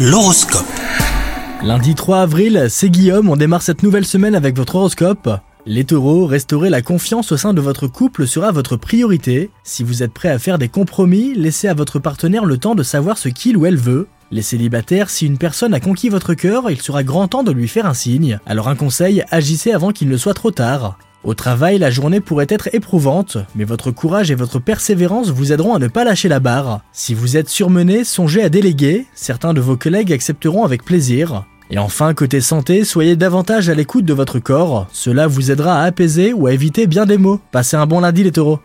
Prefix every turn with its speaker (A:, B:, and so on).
A: L'horoscope.
B: Lundi 3 avril, c'est Guillaume, on démarre cette nouvelle semaine avec votre horoscope. Les taureaux, restaurer la confiance au sein de votre couple sera votre priorité. Si vous êtes prêt à faire des compromis, laissez à votre partenaire le temps de savoir ce qu'il ou elle veut. Les célibataires, si une personne a conquis votre cœur, il sera grand temps de lui faire un signe. Alors un conseil, agissez avant qu'il ne soit trop tard. Au travail, la journée pourrait être éprouvante, mais votre courage et votre persévérance vous aideront à ne pas lâcher la barre. Si vous êtes surmené, songez à déléguer, certains de vos collègues accepteront avec plaisir. Et enfin, côté santé, soyez davantage à l'écoute de votre corps, cela vous aidera à apaiser ou à éviter bien des maux. Passez un bon lundi les taureaux